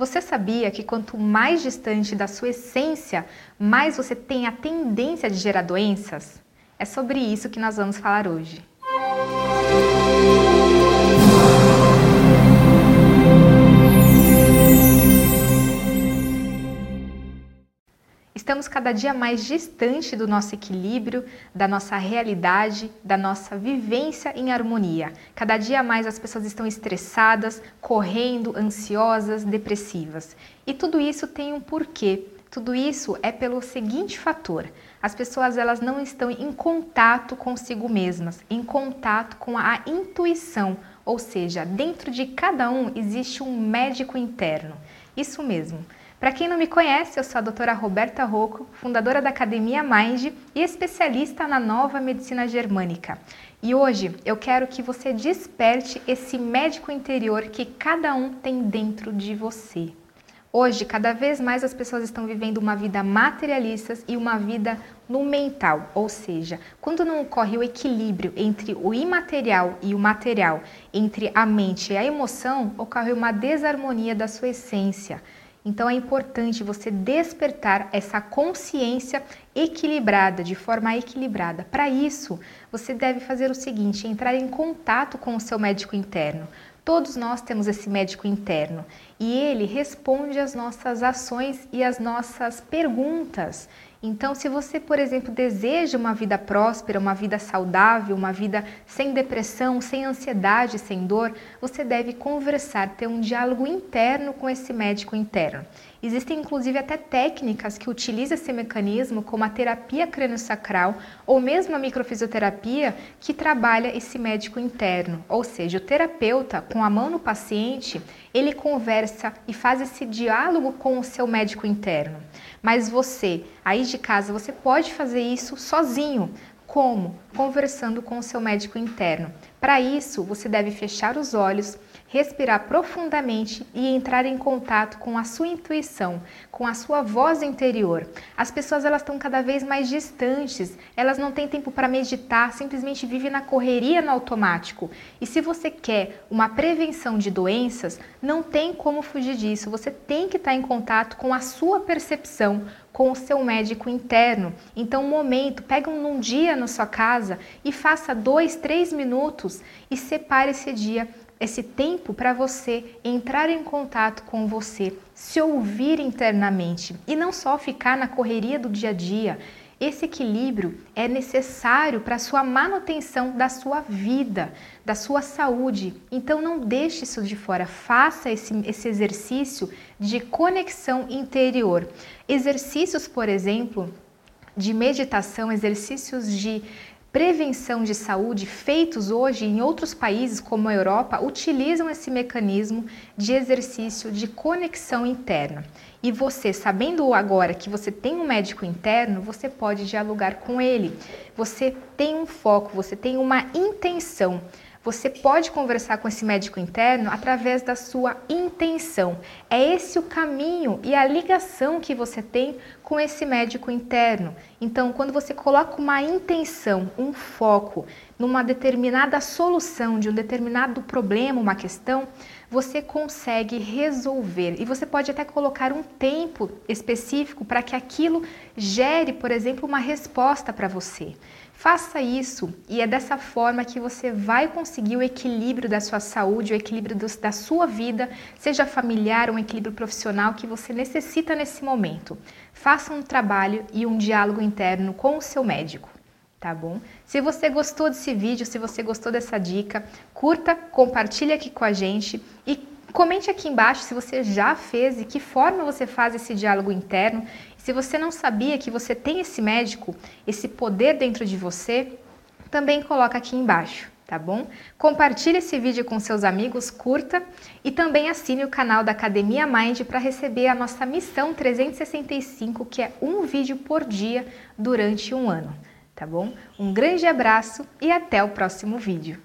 Você sabia que quanto mais distante da sua essência, mais você tem a tendência de gerar doenças? É sobre isso que nós vamos falar hoje. Estamos cada dia mais distante do nosso equilíbrio, da nossa realidade, da nossa vivência em harmonia. Cada dia mais as pessoas estão estressadas, correndo, ansiosas, depressivas. E tudo isso tem um porquê. Tudo isso é pelo seguinte fator: as pessoas elas não estão em contato consigo mesmas, em contato com a intuição, ou seja, dentro de cada um existe um médico interno. Isso mesmo. Para quem não me conhece, eu sou a doutora Roberta Rocco, fundadora da Academia Mind e especialista na nova medicina germânica. E hoje eu quero que você desperte esse médico interior que cada um tem dentro de você. Hoje, cada vez mais as pessoas estão vivendo uma vida materialista e uma vida no mental, ou seja, quando não ocorre o equilíbrio entre o imaterial e o material, entre a mente e a emoção, ocorre uma desarmonia da sua essência. Então é importante você despertar essa consciência equilibrada, de forma equilibrada. Para isso, você deve fazer o seguinte: entrar em contato com o seu médico interno. Todos nós temos esse médico interno e ele responde às nossas ações e às nossas perguntas. Então, se você, por exemplo, deseja uma vida próspera, uma vida saudável, uma vida sem depressão, sem ansiedade, sem dor, você deve conversar, ter um diálogo interno com esse médico interno. Existem inclusive até técnicas que utilizam esse mecanismo, como a terapia crânio-sacral ou mesmo a microfisioterapia, que trabalha esse médico interno. Ou seja, o terapeuta, com a mão no paciente, ele conversa e faz esse diálogo com o seu médico interno. Mas você, aí de casa, você pode fazer isso sozinho. Como? Conversando com o seu médico interno. Para isso, você deve fechar os olhos, respirar profundamente e entrar em contato com a sua intuição, com a sua voz interior. As pessoas elas estão cada vez mais distantes, elas não têm tempo para meditar, simplesmente vivem na correria no automático. E se você quer uma prevenção de doenças, não tem como fugir disso. Você tem que estar em contato com a sua percepção, com o seu médico interno. Então, um momento, pega um, um dia na sua casa e faça dois, três minutos e separe esse dia esse tempo para você entrar em contato com você, se ouvir internamente e não só ficar na correria do dia a dia. Esse equilíbrio é necessário para a sua manutenção da sua vida, da sua saúde. Então não deixe isso de fora, faça esse, esse exercício de conexão interior. Exercícios, por exemplo, de meditação, exercícios de prevenção de saúde feitos hoje em outros países, como a Europa, utilizam esse mecanismo de exercício de conexão interna. E você, sabendo agora que você tem um médico interno, você pode dialogar com ele. Você tem um foco, você tem uma intenção. Você pode conversar com esse médico interno através da sua intenção. É esse o caminho e a ligação que você tem com esse médico interno. Então, quando você coloca uma intenção, um foco numa determinada solução de um determinado problema, uma questão, você consegue resolver. E você pode até colocar um tempo específico para que aquilo gere, por exemplo, uma resposta para você. Faça isso e é dessa forma que você vai conseguir o equilíbrio da sua saúde, o equilíbrio do, da sua vida, seja familiar, um equilíbrio profissional que você necessita nesse momento. Faça um trabalho e um diálogo interno com o seu médico, tá bom? Se você gostou desse vídeo, se você gostou dessa dica, curta, compartilhe aqui com a gente e Comente aqui embaixo se você já fez e que forma você faz esse diálogo interno. Se você não sabia que você tem esse médico, esse poder dentro de você, também coloca aqui embaixo, tá bom? Compartilhe esse vídeo com seus amigos, curta e também assine o canal da Academia Mind para receber a nossa missão 365, que é um vídeo por dia durante um ano, tá bom? Um grande abraço e até o próximo vídeo.